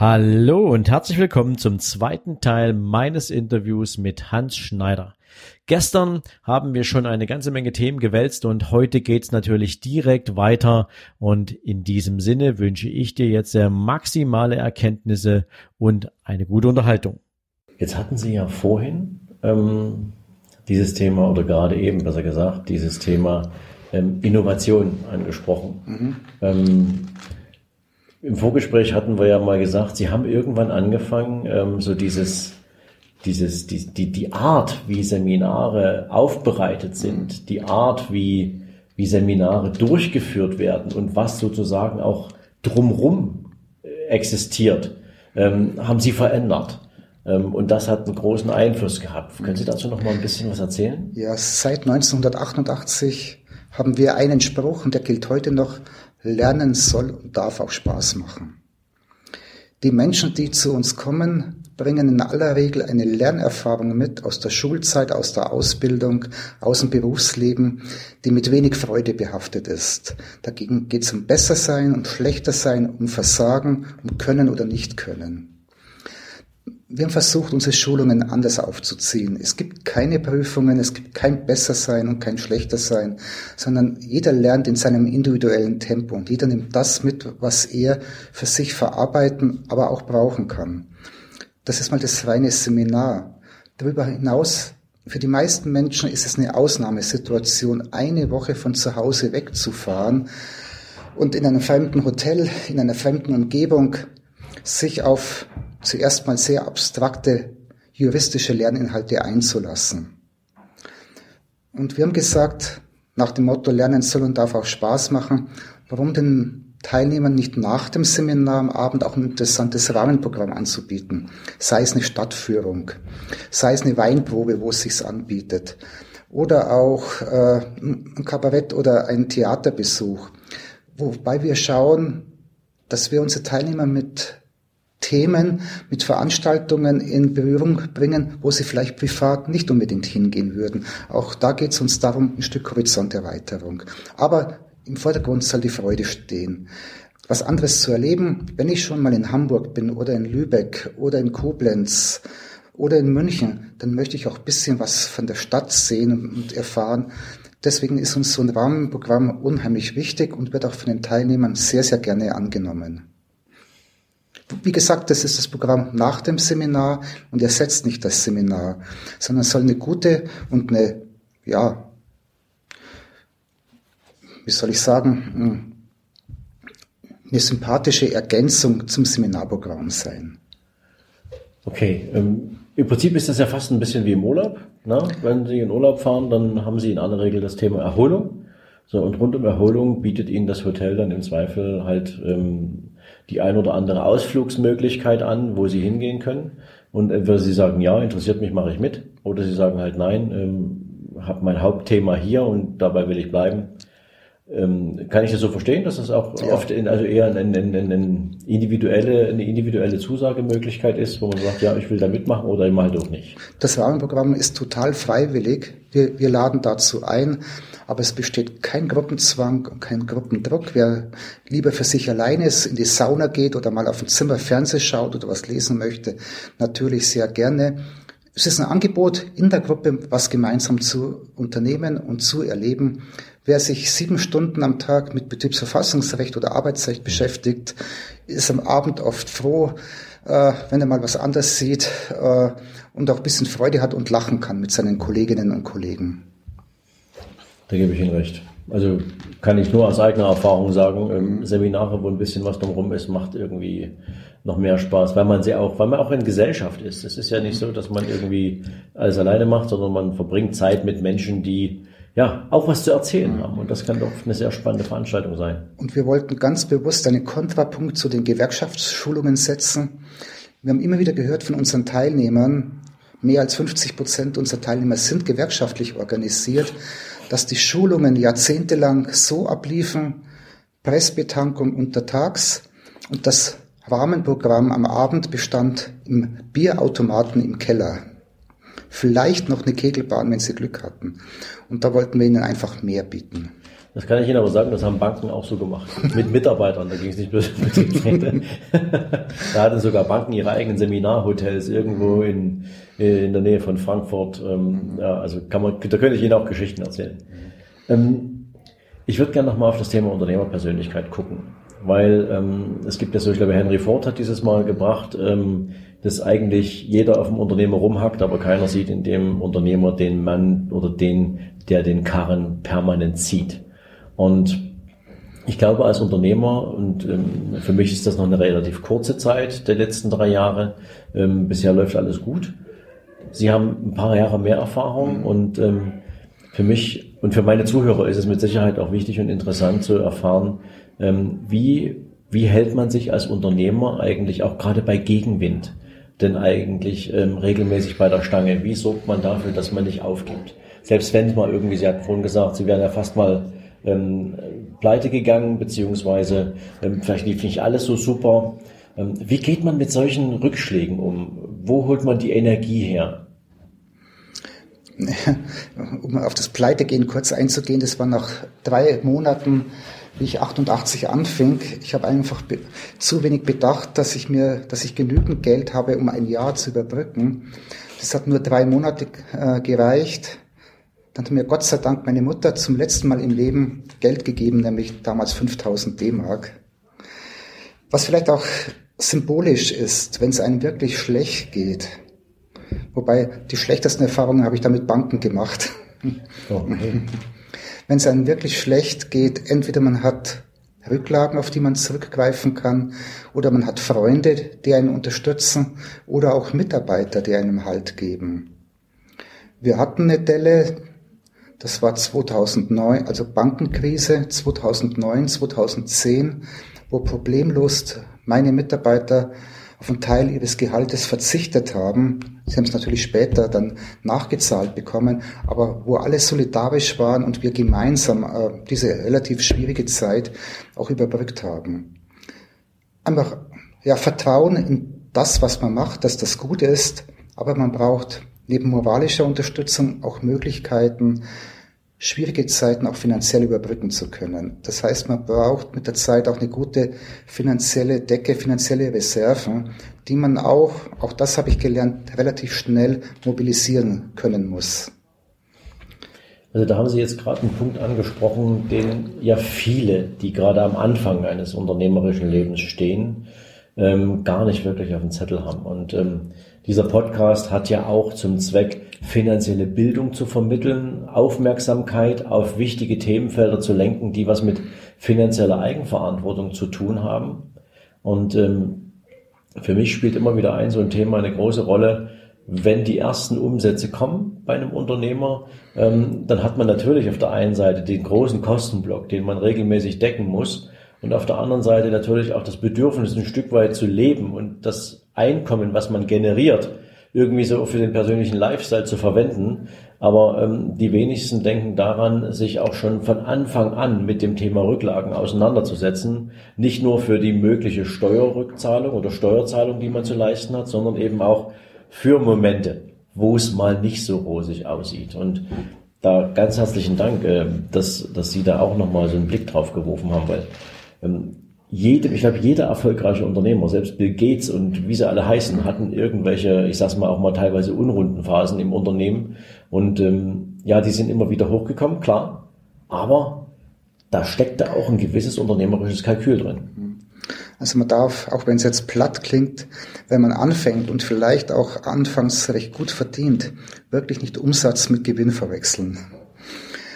Hallo und herzlich willkommen zum zweiten Teil meines Interviews mit Hans Schneider. Gestern haben wir schon eine ganze Menge Themen gewälzt und heute geht's natürlich direkt weiter und in diesem Sinne wünsche ich dir jetzt sehr maximale Erkenntnisse und eine gute Unterhaltung. Jetzt hatten Sie ja vorhin ähm, dieses Thema oder gerade eben besser gesagt dieses Thema ähm, Innovation angesprochen. Mhm. Ähm, im Vorgespräch hatten wir ja mal gesagt, Sie haben irgendwann angefangen, ähm, so dieses, dieses, die, die, die Art, wie Seminare aufbereitet sind, die Art, wie, wie Seminare durchgeführt werden und was sozusagen auch drumrum äh, existiert, ähm, haben Sie verändert. Ähm, und das hat einen großen Einfluss gehabt. Können Sie dazu noch mal ein bisschen was erzählen? Ja, seit 1988 haben wir einen Spruch und der gilt heute noch, Lernen soll und darf auch Spaß machen. Die Menschen, die zu uns kommen, bringen in aller Regel eine Lernerfahrung mit aus der Schulzeit, aus der Ausbildung, aus dem Berufsleben, die mit wenig Freude behaftet ist. Dagegen geht es um Bessersein, um Schlechtersein, um Versagen, um Können oder Nicht-Können wir haben versucht, unsere Schulungen anders aufzuziehen. Es gibt keine Prüfungen, es gibt kein Bessersein und kein Schlechterssein, sondern jeder lernt in seinem individuellen Tempo und jeder nimmt das mit, was er für sich verarbeiten, aber auch brauchen kann. Das ist mal das reine Seminar. Darüber hinaus, für die meisten Menschen ist es eine Ausnahmesituation, eine Woche von zu Hause wegzufahren und in einem fremden Hotel, in einer fremden Umgebung sich auf zuerst mal sehr abstrakte juristische Lerninhalte einzulassen. Und wir haben gesagt, nach dem Motto Lernen soll und darf auch Spaß machen, warum den Teilnehmern nicht nach dem Seminar am Abend auch ein interessantes Rahmenprogramm anzubieten. Sei es eine Stadtführung, sei es eine Weinprobe, wo es sich anbietet. Oder auch äh, ein Kabarett oder ein Theaterbesuch. Wobei wir schauen, dass wir unsere Teilnehmer mit Themen, mit Veranstaltungen in Berührung bringen, wo sie vielleicht privat nicht unbedingt hingehen würden. Auch da geht es uns darum, ein Stück Horizonterweiterung. Aber im Vordergrund soll die Freude stehen. Was anderes zu erleben, wenn ich schon mal in Hamburg bin oder in Lübeck oder in Koblenz oder in München, dann möchte ich auch ein bisschen was von der Stadt sehen und erfahren. Deswegen ist uns so ein Rahmenprogramm unheimlich wichtig und wird auch von den Teilnehmern sehr, sehr gerne angenommen. Wie gesagt, das ist das Programm nach dem Seminar und ersetzt nicht das Seminar, sondern soll eine gute und eine, ja, wie soll ich sagen, hm, eine sympathische Ergänzung zum Seminarprogramm sein. Okay, ähm, im Prinzip ist das ja fast ein bisschen wie im Urlaub. Ne? Wenn Sie in Urlaub fahren, dann haben Sie in aller Regel das Thema Erholung. So, und rund um Erholung bietet Ihnen das Hotel dann im Zweifel halt ähm, die ein oder andere Ausflugsmöglichkeit an, wo sie hingehen können. Und entweder sie sagen, ja, interessiert mich, mache ich mit, oder sie sagen halt, nein, ähm, habe mein Hauptthema hier und dabei will ich bleiben. Ähm, kann ich das so verstehen, dass das auch ja. oft in, also eher eine, eine, eine, individuelle, eine individuelle Zusagemöglichkeit ist, wo man sagt, ja, ich will da mitmachen oder eben halt auch nicht? Das Rahmenprogramm ist total freiwillig. Wir, wir laden dazu ein, aber es besteht kein Gruppenzwang und kein Gruppendruck. Wer lieber für sich alleine ist, in die Sauna geht oder mal auf dem Zimmer Fernseh schaut oder was lesen möchte, natürlich sehr gerne. Es ist ein Angebot in der Gruppe, was gemeinsam zu unternehmen und zu erleben. Wer sich sieben Stunden am Tag mit Betriebsverfassungsrecht oder Arbeitsrecht beschäftigt, ist am Abend oft froh, äh, wenn er mal was anderes sieht äh, und auch ein bisschen Freude hat und lachen kann mit seinen Kolleginnen und Kollegen. Da gebe ich Ihnen recht. Also kann ich nur aus eigener Erfahrung sagen, ähm, Seminare, wo ein bisschen was drumherum ist, macht irgendwie noch mehr Spaß, weil man sie auch, weil man auch in Gesellschaft ist. Es ist ja nicht so, dass man irgendwie alles alleine macht, sondern man verbringt Zeit mit Menschen, die ja, auch was zu erzählen haben. Und das kann doch eine sehr spannende Veranstaltung sein. Und wir wollten ganz bewusst einen Kontrapunkt zu den Gewerkschaftsschulungen setzen. Wir haben immer wieder gehört von unseren Teilnehmern, mehr als 50 Prozent unserer Teilnehmer sind gewerkschaftlich organisiert. dass die Schulungen jahrzehntelang so abliefen, Pressbetankung untertags und das Rahmenprogramm am Abend bestand im Bierautomaten im Keller. Vielleicht noch eine Kegelbahn, wenn sie Glück hatten. Und da wollten wir ihnen einfach mehr bieten. Das kann ich Ihnen aber sagen, das haben Banken auch so gemacht. Mit Mitarbeitern, da ging es nicht bloß mit den Da hatten sogar Banken ihre eigenen Seminarhotels irgendwo in, in der Nähe von Frankfurt. Ähm, ja, also kann man, da könnte ich Ihnen auch Geschichten erzählen. Ähm, ich würde gerne nochmal auf das Thema Unternehmerpersönlichkeit gucken, weil ähm, es gibt ja so, ich glaube, Henry Ford hat dieses Mal gebracht, dass eigentlich jeder auf dem Unternehmer rumhackt, aber keiner sieht in dem Unternehmer den Mann oder den, der den Karren permanent zieht. Und ich glaube, als Unternehmer, und ähm, für mich ist das noch eine relativ kurze Zeit der letzten drei Jahre, ähm, bisher läuft alles gut. Sie haben ein paar Jahre mehr Erfahrung und ähm, für mich und für meine Zuhörer ist es mit Sicherheit auch wichtig und interessant zu erfahren, ähm, wie, wie hält man sich als Unternehmer eigentlich auch gerade bei Gegenwind denn eigentlich ähm, regelmäßig bei der Stange? Wie sorgt man dafür, dass man nicht aufgibt? Selbst wenn es mal irgendwie, Sie hatten vorhin gesagt, Sie wären ja fast mal ähm, pleite gegangen, beziehungsweise ähm, vielleicht lief nicht alles so super. Ähm, wie geht man mit solchen Rückschlägen um? Wo holt man die Energie her? Um auf das Pleitegehen kurz einzugehen, das war nach drei Monaten, wie ich 88 anfing. Ich habe einfach zu wenig bedacht, dass ich mir, dass ich genügend Geld habe, um ein Jahr zu überbrücken. Das hat nur drei Monate äh, gereicht. Dann hat mir Gott sei Dank meine Mutter zum letzten Mal im Leben Geld gegeben, nämlich damals 5000 D-Mark. Was vielleicht auch symbolisch ist, wenn es einem wirklich schlecht geht. Wobei die schlechtesten Erfahrungen habe ich da mit Banken gemacht. Okay. wenn es einem wirklich schlecht geht, entweder man hat Rücklagen, auf die man zurückgreifen kann, oder man hat Freunde, die einen unterstützen, oder auch Mitarbeiter, die einem Halt geben. Wir hatten eine Delle, das war 2009, also Bankenkrise 2009, 2010, wo problemlos meine Mitarbeiter auf einen Teil ihres Gehaltes verzichtet haben. Sie haben es natürlich später dann nachgezahlt bekommen, aber wo alle solidarisch waren und wir gemeinsam äh, diese relativ schwierige Zeit auch überbrückt haben. Einfach ja, Vertrauen in das, was man macht, dass das gut ist, aber man braucht neben moralischer Unterstützung auch Möglichkeiten, schwierige Zeiten auch finanziell überbrücken zu können. Das heißt, man braucht mit der Zeit auch eine gute finanzielle Decke, finanzielle Reserven, die man auch, auch das habe ich gelernt, relativ schnell mobilisieren können muss. Also da haben Sie jetzt gerade einen Punkt angesprochen, den ja viele, die gerade am Anfang eines unternehmerischen Lebens stehen, ähm, gar nicht wirklich auf dem Zettel haben. Und ähm, dieser Podcast hat ja auch zum Zweck, finanzielle Bildung zu vermitteln, Aufmerksamkeit auf wichtige Themenfelder zu lenken, die was mit finanzieller Eigenverantwortung zu tun haben. Und ähm, für mich spielt immer wieder ein so ein Thema eine große Rolle, wenn die ersten Umsätze kommen bei einem Unternehmer, ähm, dann hat man natürlich auf der einen Seite den großen Kostenblock, den man regelmäßig decken muss und auf der anderen Seite natürlich auch das Bedürfnis, ein Stück weit zu leben und das Einkommen, was man generiert, irgendwie so für den persönlichen Lifestyle zu verwenden. Aber ähm, die wenigsten denken daran, sich auch schon von Anfang an mit dem Thema Rücklagen auseinanderzusetzen. Nicht nur für die mögliche Steuerrückzahlung oder Steuerzahlung, die man zu leisten hat, sondern eben auch für Momente, wo es mal nicht so rosig aussieht. Und da ganz herzlichen Dank, äh, dass, dass Sie da auch nochmal so einen Blick drauf geworfen haben, weil ähm, jedem, ich glaube, jeder erfolgreiche Unternehmer, selbst Bill Gates und wie sie alle heißen, hatten irgendwelche, ich sag's mal auch mal teilweise unrunden Phasen im Unternehmen. Und ähm, ja, die sind immer wieder hochgekommen, klar. Aber da steckt da auch ein gewisses unternehmerisches Kalkül drin. Also man darf, auch wenn es jetzt platt klingt, wenn man anfängt und vielleicht auch anfangs recht gut verdient, wirklich nicht Umsatz mit Gewinn verwechseln.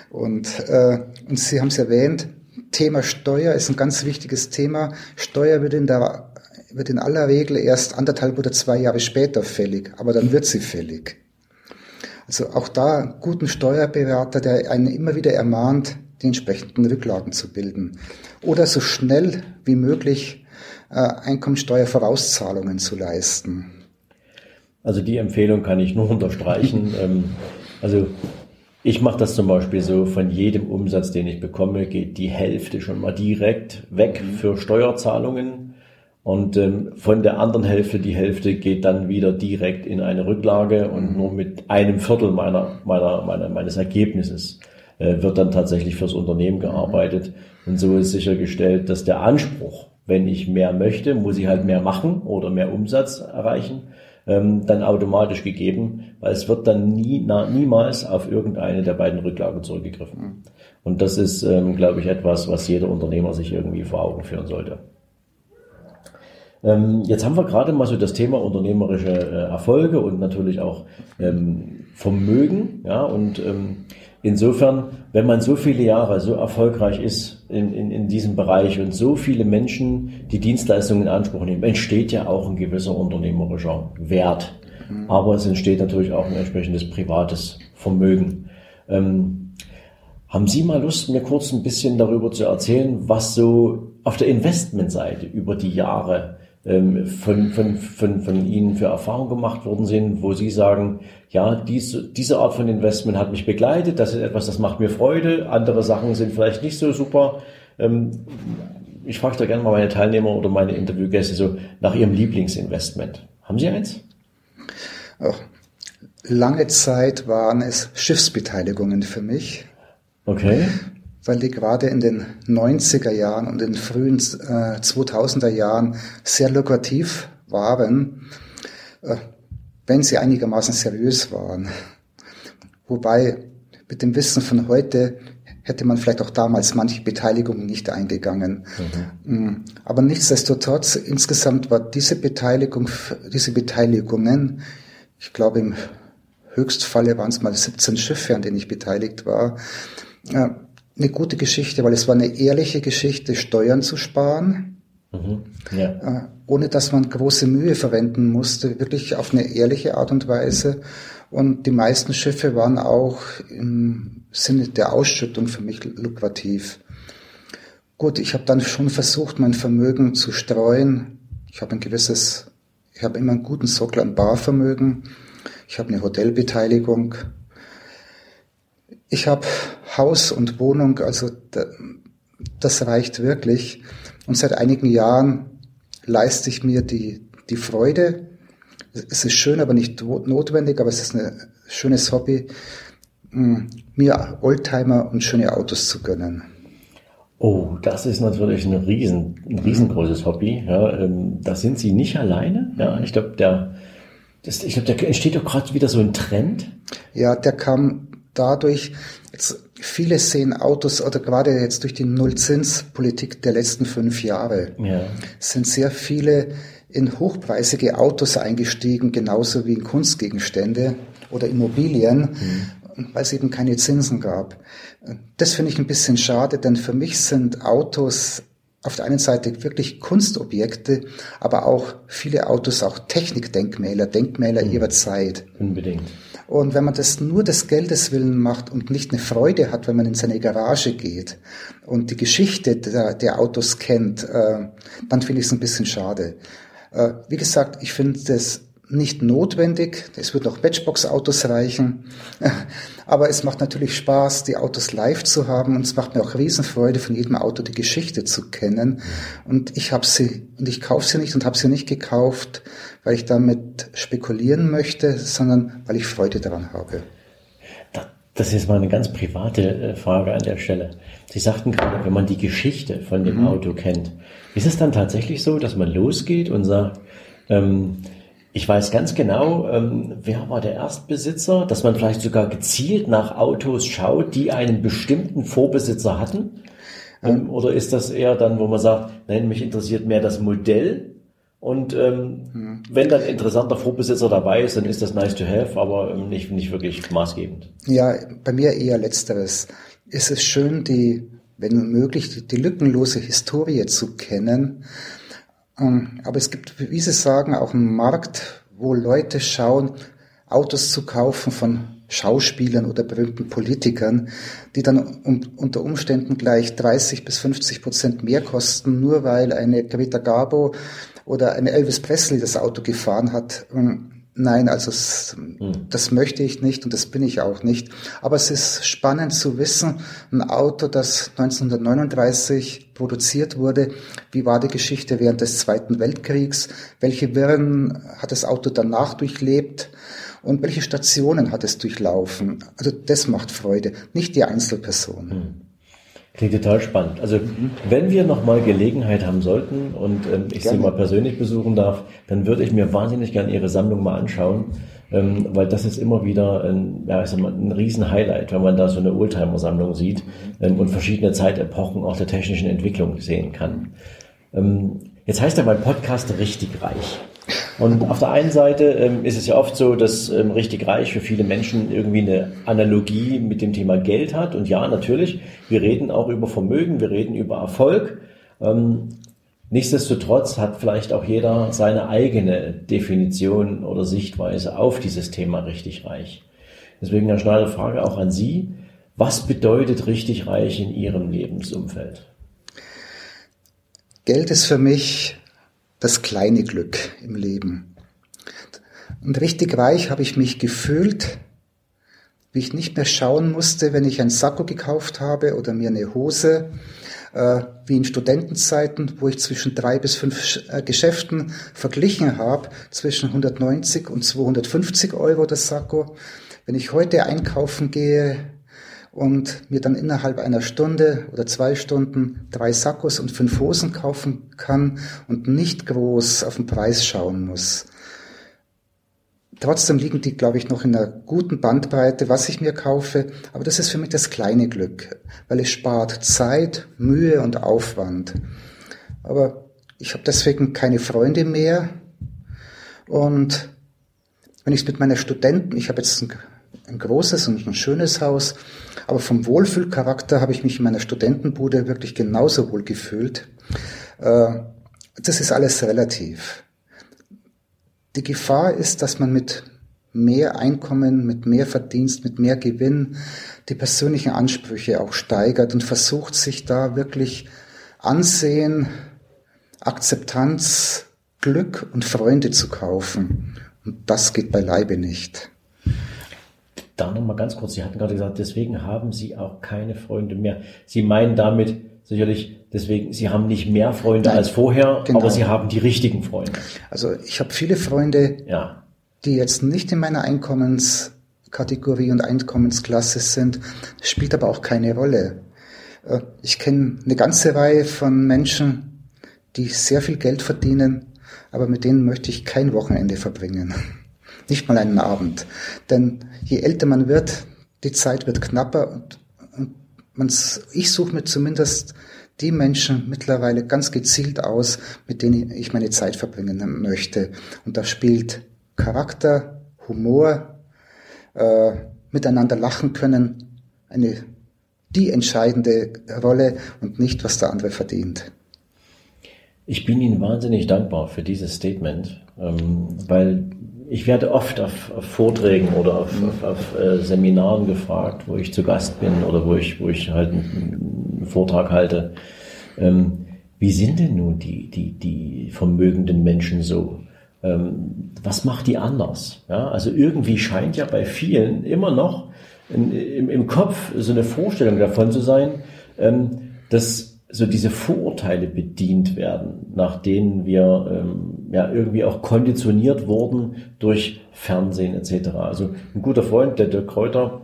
Und, äh, und Sie haben es erwähnt, Thema Steuer ist ein ganz wichtiges Thema. Steuer wird in, der, wird in aller Regel erst anderthalb oder zwei Jahre später fällig, aber dann wird sie fällig. Also auch da guten Steuerberater, der einen immer wieder ermahnt, die entsprechenden Rücklagen zu bilden. Oder so schnell wie möglich äh, Einkommensteuervorauszahlungen zu leisten. Also die Empfehlung kann ich nur unterstreichen. ähm, also Ich mache das zum Beispiel so, von jedem Umsatz, den ich bekomme, geht die Hälfte schon mal direkt weg mhm. für Steuerzahlungen. Und ähm, von der anderen Hälfte, die Hälfte geht dann wieder direkt in eine Rücklage und mhm. nur mit einem Viertel meiner, meiner, meiner, meines Ergebnisses äh, wird dann tatsächlich fürs Unternehmen gearbeitet. Und so ist sichergestellt, dass der Anspruch, wenn ich mehr möchte, muss ich halt mehr machen oder mehr Umsatz erreichen ähm, dann automatisch gegeben, weil es wird dann nie, na, niemals auf irgendeine der beiden Rücklagen zurückgegriffen. Mhm. Und das ist, ähm, glaube ich, etwas, was jeder Unternehmer sich irgendwie vor Augen führen sollte. Ähm, jetzt haben wir gerade mal so das Thema unternehmerische äh, Erfolge und natürlich auch ähm, Vermögen, ja, und ähm, Insofern, wenn man so viele Jahre so erfolgreich ist in, in, in diesem Bereich und so viele Menschen die Dienstleistungen in Anspruch nehmen, entsteht ja auch ein gewisser unternehmerischer Wert. Mhm. Aber es entsteht natürlich auch ein entsprechendes privates Vermögen. Ähm, haben Sie mal Lust, mir kurz ein bisschen darüber zu erzählen, was so auf der Investmentseite über die Jahre ähm, von, von, von, von Ihnen für Erfahrungen gemacht worden sind, wo Sie sagen, ja, diese, diese Art von Investment hat mich begleitet, das ist etwas, das macht mir Freude, andere Sachen sind vielleicht nicht so super. Ähm, ich frage da gerne mal meine Teilnehmer oder meine Interviewgäste so nach ihrem Lieblingsinvestment. Haben Sie eins? Ach, lange Zeit waren es Schiffsbeteiligungen für mich. Okay weil die gerade in den 90er Jahren und den frühen äh, 2000er Jahren sehr lukrativ waren, äh, wenn sie einigermaßen seriös waren. Wobei mit dem Wissen von heute hätte man vielleicht auch damals manche Beteiligungen nicht eingegangen. Mhm. Mm, aber nichtsdestotrotz, insgesamt war diese Beteiligung, diese Beteiligungen, ich glaube im Höchstfalle waren es mal 17 Schiffe, an denen ich beteiligt war, äh, eine gute Geschichte, weil es war eine ehrliche Geschichte, Steuern zu sparen, mhm. ja. Äh, ohne dass man große Mühe verwenden musste, wirklich auf eine ehrliche Art und Weise. Und die meisten Schiffe waren auch im Sinne der Ausschüttung für mich lukrativ. Gut, ich habe dann schon versucht, mein Vermögen zu streuen. Ich habe ein gewisses, ich habe immer einen guten Sockel an Barvermögen. Ich habe eine Hotelbeteiligung. Ich habe Haus und Wohnung, also das reicht wirklich. Und seit einigen Jahren leiste ich mir die, die Freude. Es ist schön, aber nicht notwendig, aber es ist ein schönes Hobby, mir Oldtimer und schöne Autos zu gönnen. Oh, das ist natürlich ein, riesen, ein riesengroßes Hobby. Ja, ähm, da sind Sie nicht alleine. Ja, ich glaube, der, das, ich glaube, da entsteht doch gerade wieder so ein Trend. Ja, der kam dadurch, viele sehen Autos oder gerade jetzt durch die Nullzinspolitik der letzten fünf Jahre, ja. sind sehr viele in hochpreisige Autos eingestiegen, genauso wie in Kunstgegenstände oder Immobilien, mhm. weil es eben keine Zinsen gab. Das finde ich ein bisschen schade, denn für mich sind Autos auf der einen Seite wirklich Kunstobjekte, aber auch viele Autos auch Technikdenkmäler, Denkmäler mhm. ihrer Zeit. Unbedingt. Und wenn man das nur des Geldes willen macht und nicht eine Freude hat, wenn man in seine Garage geht und die Geschichte der, der Autos kennt, äh, dann finde ich es ein bisschen schade. Äh, wie gesagt, ich finde das nicht notwendig. Es wird noch Matchbox-Autos reichen. Aber es macht natürlich Spaß, die Autos live zu haben. Und es macht mir auch Riesenfreude, von jedem Auto die Geschichte zu kennen. Und ich habe sie, und ich kaufe sie nicht und habe sie nicht gekauft, weil ich damit spekulieren möchte, sondern weil ich Freude daran habe. Das ist mal eine ganz private äh, Frage an der Stelle. Sie sagten gerade, wenn man die Geschichte von dem mhm. Auto kennt, ist es dann tatsächlich so, dass man losgeht und sagt, ähm, ich weiß ganz genau, ähm, wer war der Erstbesitzer, dass man vielleicht sogar gezielt nach Autos schaut, die einen bestimmten Vorbesitzer hatten? Ähm, oder ist das eher dann, wo man sagt, nein, mich interessiert mehr das Modell und ähm, mhm. wenn dann interessanter Vorbesitzer dabei ist, dann ist das nice to have, aber ähm, nicht, nicht wirklich maßgebend. Ja, bei mir eher letzteres. Es ist schön, die, wenn möglich, die lückenlose Historie zu kennen. Ähm, aber es gibt, wie Sie sagen, auch einen Markt, wo Leute schauen, Autos zu kaufen von Schauspielern oder berühmten Politikern, die dann unter Umständen gleich 30 bis 50 Prozent mehr kosten, nur weil eine Greta Garbo oder ein Elvis Presley das Auto gefahren hat. Ähm, Nein, also es, hm. das möchte ich nicht und das bin ich auch nicht. Aber es ist spannend zu wissen, ein Auto, das 1939 produziert wurde, wie war die Geschichte während des Zweiten Weltkriegs, welche Wirren hat das Auto danach durchlebt und welche Stationen hat es durchlaufen. Also das macht Freude, nicht die Einzelperson. Hm. Klingt total spannend. Also wenn wir nochmal Gelegenheit haben sollten und ähm, ich gerne. Sie mal persönlich besuchen darf, dann würde ich mir wahnsinnig gerne Ihre Sammlung mal anschauen, ähm, weil das ist immer wieder ein, ja, ich sag mal, ein Riesen-Highlight, wenn man da so eine Oldtimer-Sammlung sieht ähm, und verschiedene Zeitepochen auch der technischen Entwicklung sehen kann. Ähm, jetzt heißt ja mein Podcast richtig reich. Und auf der einen Seite ähm, ist es ja oft so, dass ähm, richtig reich für viele Menschen irgendwie eine Analogie mit dem Thema Geld hat. Und ja, natürlich, wir reden auch über Vermögen, wir reden über Erfolg. Ähm, nichtsdestotrotz hat vielleicht auch jeder seine eigene Definition oder Sichtweise auf dieses Thema richtig reich. Deswegen eine schnelle Frage auch an Sie. Was bedeutet richtig reich in Ihrem Lebensumfeld? Geld ist für mich das kleine Glück im Leben. Und richtig reich habe ich mich gefühlt, wie ich nicht mehr schauen musste, wenn ich ein Sakko gekauft habe oder mir eine Hose, äh, wie in Studentenzeiten, wo ich zwischen drei bis fünf äh, Geschäften verglichen habe, zwischen 190 und 250 Euro das Sakko. Wenn ich heute einkaufen gehe, und mir dann innerhalb einer Stunde oder zwei Stunden drei Sakkos und fünf Hosen kaufen kann und nicht groß auf den Preis schauen muss. Trotzdem liegen die, glaube ich, noch in einer guten Bandbreite, was ich mir kaufe. Aber das ist für mich das kleine Glück, weil es spart Zeit, Mühe und Aufwand. Aber ich habe deswegen keine Freunde mehr. Und wenn ich es mit meiner Studenten, ich habe jetzt ein, ein großes und ein schönes Haus, aber vom Wohlfühlcharakter habe ich mich in meiner Studentenbude wirklich genauso wohl gefühlt. Äh, das ist alles relativ. Die Gefahr ist, dass man mit mehr Einkommen, mit mehr Verdienst, mit mehr Gewinn die persönlichen Ansprüche auch steigert und versucht sich da wirklich Ansehen, Akzeptanz, Glück und Freunde zu kaufen. Und das geht beileibe nicht da nochmal ganz kurz, Sie hatten gerade gesagt, deswegen haben Sie auch keine Freunde mehr. Sie meinen damit sicherlich, deswegen, Sie haben nicht mehr Freunde Nein, als vorher, genau. aber Sie haben die richtigen Freunde. Also ich habe viele Freunde, ja. die jetzt nicht in meiner Einkommenskategorie und Einkommensklasse sind, spielt aber auch keine Rolle. Äh, ich kenne eine ganze Reihe von Menschen, die sehr viel Geld verdienen, aber mit denen möchte ich kein Wochenende verbringen. Nicht mal einen Abend. Denn je älter man wird, die Zeit wird knapper und, und ich suche mir zumindest die Menschen mittlerweile ganz gezielt aus, mit denen ich meine Zeit verbringen möchte. Und da spielt Charakter, Humor, äh, miteinander lachen können, eine, die entscheidende Rolle und nicht, was der andere verdient. Ich bin Ihnen wahnsinnig dankbar für dieses Statement, ähm, weil ich werde oft auf, auf Vorträgen oder auf, auf, auf äh, Seminaren gefragt, wo ich zu Gast bin oder wo ich, wo ich halt einen, einen Vortrag halte. Ähm, wie sind denn nun die, die, die vermögenden Menschen so? Ähm, was macht die anders? Ja, also irgendwie scheint ja bei vielen immer noch in, im, im Kopf so eine Vorstellung davon zu sein, ähm, dass so diese Vorurteile bedient werden, nach denen wir ähm, ja irgendwie auch konditioniert wurden durch Fernsehen etc. Also ein guter Freund, der Dirk Kräuter,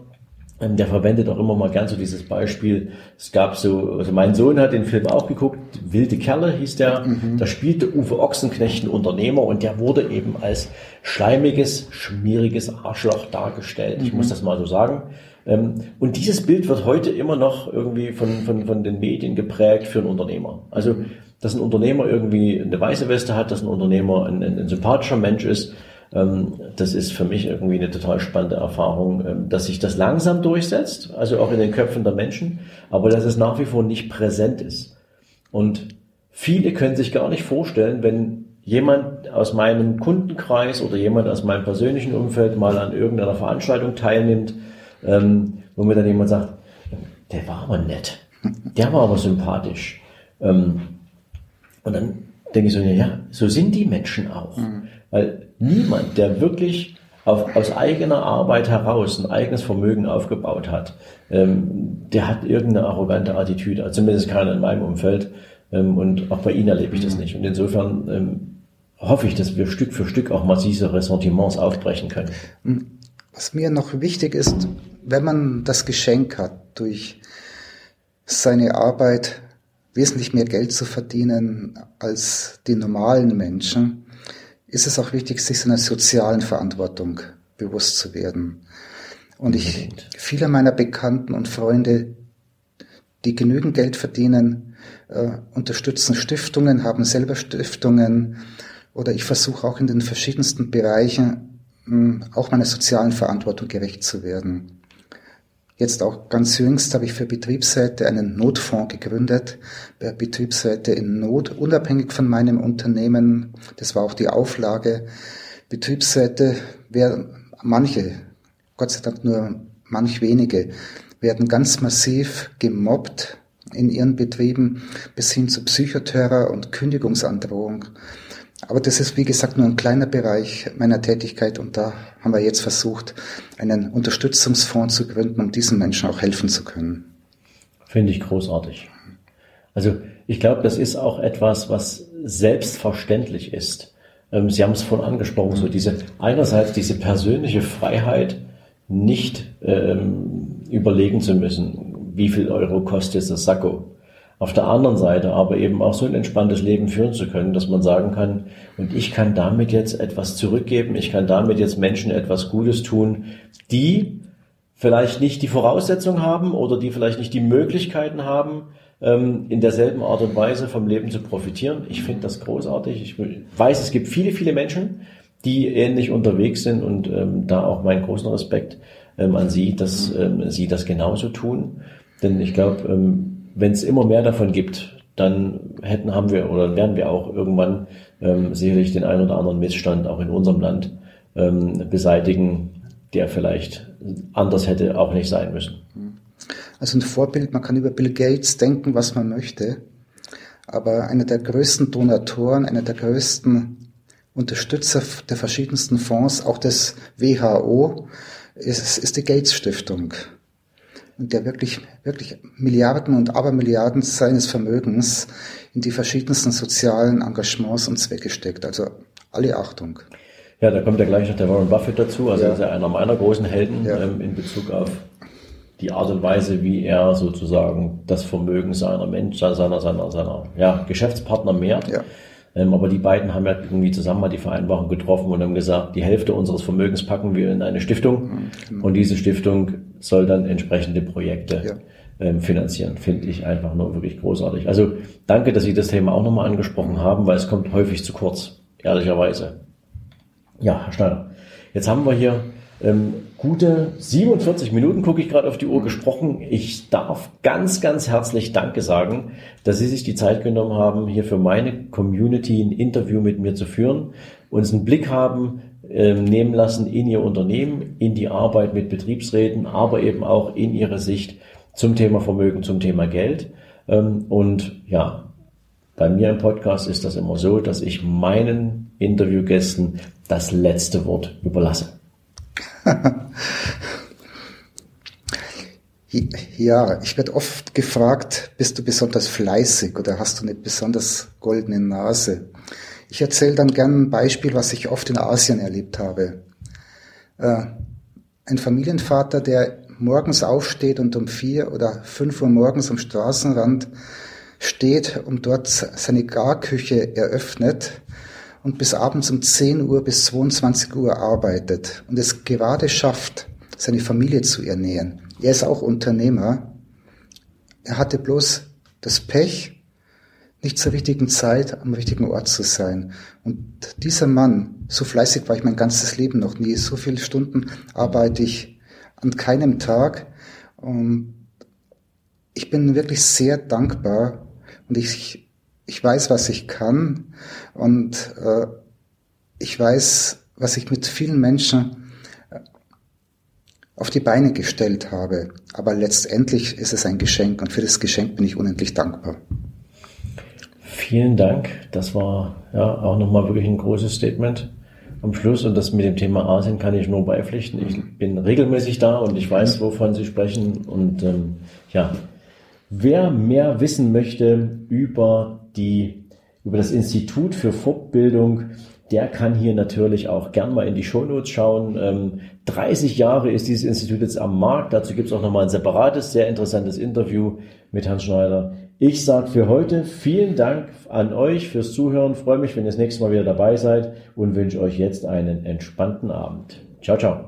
ähm, der verwendet auch immer mal gern so dieses Beispiel. Es gab so, also mein Sohn hat den Film auch geguckt, Wilde Kerle hieß der. Mhm. Da spielte Uwe Ochsenknecht ein Unternehmer und der wurde eben als schleimiges, schmieriges Arschloch dargestellt. Mhm. Ich muss das mal so sagen. Ähm, und dieses Bild wird heute immer noch irgendwie von, von, von den Medien geprägt für einen Unternehmer. Also, dass ein Unternehmer irgendwie eine weiße Weste hat, dass ein Unternehmer ein, ein, ein sympathischer Mensch ist, ähm, das ist für mich irgendwie eine total spannende Erfahrung, ähm, dass sich das langsam durchsetzt, also auch in den Köpfen der Menschen, aber dass es nach wie vor nicht präsent ist. Und viele können sich gar nicht vorstellen, wenn jemand aus meinem Kundenkreis oder jemand aus meinem persönlichen Umfeld mal an irgendeiner Veranstaltung teilnimmt, ähm, wo mir dann jemand sagt, der war aber nett, der war aber sympathisch. Ähm, und dann denke ich so, ja, so sind die Menschen auch. Mhm. Weil niemand, der wirklich auf, aus eigener Arbeit heraus ein eigenes Vermögen aufgebaut hat, ähm, der hat irgendeine arrogante Attitüde, also zumindest keiner in meinem Umfeld. Ähm, und auch bei Ihnen erlebe ich das nicht. Und insofern ähm, hoffe ich, dass wir Stück für Stück auch mal diese Ressentiments aufbrechen können. Was mir noch wichtig ist, wenn man das Geschenk hat, durch seine Arbeit wesentlich mehr Geld zu verdienen als die normalen Menschen, ist es auch wichtig, sich seiner sozialen Verantwortung bewusst zu werden. Und ich, viele meiner Bekannten und Freunde, die genügend Geld verdienen, äh, unterstützen Stiftungen, haben selber Stiftungen oder ich versuche auch in den verschiedensten Bereichen auch meiner sozialen Verantwortung gerecht zu werden. Jetzt auch ganz jüngst habe ich für Betriebsräte einen Notfonds gegründet, bei Betriebsräte in Not, unabhängig von meinem Unternehmen. Das war auch die Auflage. Betriebsräte werden, manche, Gott sei Dank nur manch wenige, werden ganz massiv gemobbt in ihren Betrieben bis hin zu Psychoterror und Kündigungsandrohung. Aber das ist, wie gesagt, nur ein kleiner Bereich meiner Tätigkeit und da haben wir jetzt versucht, einen Unterstützungsfonds zu gründen, um diesen Menschen auch helfen zu können. Finde ich großartig. Also ich glaube, das ist auch etwas, was selbstverständlich ist. Ähm, Sie haben es vorhin angesprochen, so diese einerseits diese persönliche Freiheit, nicht ähm, überlegen zu müssen, wie viel Euro kostet das Sakko, auf der anderen Seite aber eben auch so ein entspanntes Leben führen zu können, dass man sagen kann, und ich kann damit jetzt etwas zurückgeben, ich kann damit jetzt Menschen etwas Gutes tun, die vielleicht nicht die Voraussetzungen haben oder die vielleicht nicht die Möglichkeiten haben, ähm, in derselben Art und Weise vom Leben zu profitieren. Ich finde das großartig. Ich weiß, es gibt viele, viele Menschen, die ähnlich unterwegs sind und ähm, da auch meinen großen Respekt ähm, an Sie, dass ähm, Sie das genauso tun. Denn ich glaube, ähm, wenn es immer mehr davon gibt, dann hätten, haben wir oder werden wir auch irgendwann ähm, sicherlich den einen oder anderen Missstand auch in unserem Land ähm, beseitigen, der vielleicht anders hätte auch nicht sein müssen. Also ein Vorbild, man kann über Bill Gates denken, was man möchte, aber einer der größten Donatoren, einer der größten Unterstützer der verschiedensten Fonds, auch des WHO, ist, ist die Gates Stiftung der wirklich, wirklich Milliarden und Abermilliarden seines Vermögens in die verschiedensten sozialen Engagements und Zwecke steckt. Also alle Achtung. Ja, da kommt ja gleich noch der Warren Buffett dazu, also ja. ist ja einer meiner großen Helden ja. ähm, in Bezug auf die Art und Weise, wie er sozusagen das Vermögen seiner Mensch, seiner, seiner, seiner ja, Geschäftspartner mehrt. Ja. Ähm, aber die beiden haben ja irgendwie zusammen mal die Vereinbarung getroffen und haben gesagt, die Hälfte unseres Vermögens packen wir in eine Stiftung mhm, genau. und diese Stiftung soll dann entsprechende Projekte ja. ähm, finanzieren. Finde ich einfach nur wirklich großartig. Also danke, dass Sie das Thema auch nochmal angesprochen haben, weil es kommt häufig zu kurz, ehrlicherweise. Ja, Herr Schneider, jetzt haben wir hier ähm, gute 47 Minuten, gucke ich gerade auf die Uhr, gesprochen. Ich darf ganz, ganz herzlich Danke sagen, dass Sie sich die Zeit genommen haben, hier für meine Community ein Interview mit mir zu führen, uns einen Blick haben nehmen lassen in Ihr Unternehmen, in die Arbeit mit Betriebsräten, aber eben auch in Ihre Sicht zum Thema Vermögen, zum Thema Geld. Ähm, und ja, bei mir im Podcast ist das immer so, dass ich meinen Interviewgästen das letzte Wort überlasse. Ja, ich werde oft gefragt, bist du besonders fleißig oder hast du eine besonders goldene Nase? Ich erzähle dann gern ein Beispiel, was ich oft in Asien erlebt habe. Äh, ein Familienvater, der morgens aufsteht und um vier oder fünf Uhr morgens am Straßenrand steht und dort seine Garküche eröffnet und bis abends um 10 Uhr bis 22 Uhr arbeitet und es gerade schafft, seine Familie zu ernähren. Er ist auch Unternehmer. Er hatte bloß das Pech, nicht zur richtigen Zeit am richtigen Ort zu sein. Und dieser Mann, so fleißig war ich mein ganzes Leben noch nie, so viele Stunden arbeite ich an keinem Tag. Und ich bin wirklich sehr dankbar und ich ich weiß, was ich kann und äh, ich weiß, was ich mit vielen Menschen äh, auf die Beine gestellt habe. Aber letztendlich ist es ein Geschenk und für das Geschenk bin ich unendlich dankbar. Vielen Dank. Das war ja auch nochmal wirklich ein großes Statement. am Schluss, und das mit dem Thema Asien kann ich nur beipflichten. Ich bin regelmäßig da und ich weiß, wovon Sie sprechen. Und ähm, ja, wer mehr wissen möchte über die über das Institut für Fortbildung, der kann hier natürlich auch gern mal in die Shownotes schauen. Ähm, 30 Jahre ist dieses Institut jetzt am Markt. Dazu gibt es auch nochmal ein separates, sehr interessantes Interview mit Hans Schneider. Ich sage für heute vielen Dank an euch fürs Zuhören. Freue mich, wenn ihr das nächste Mal wieder dabei seid und wünsche euch jetzt einen entspannten Abend. Ciao, ciao.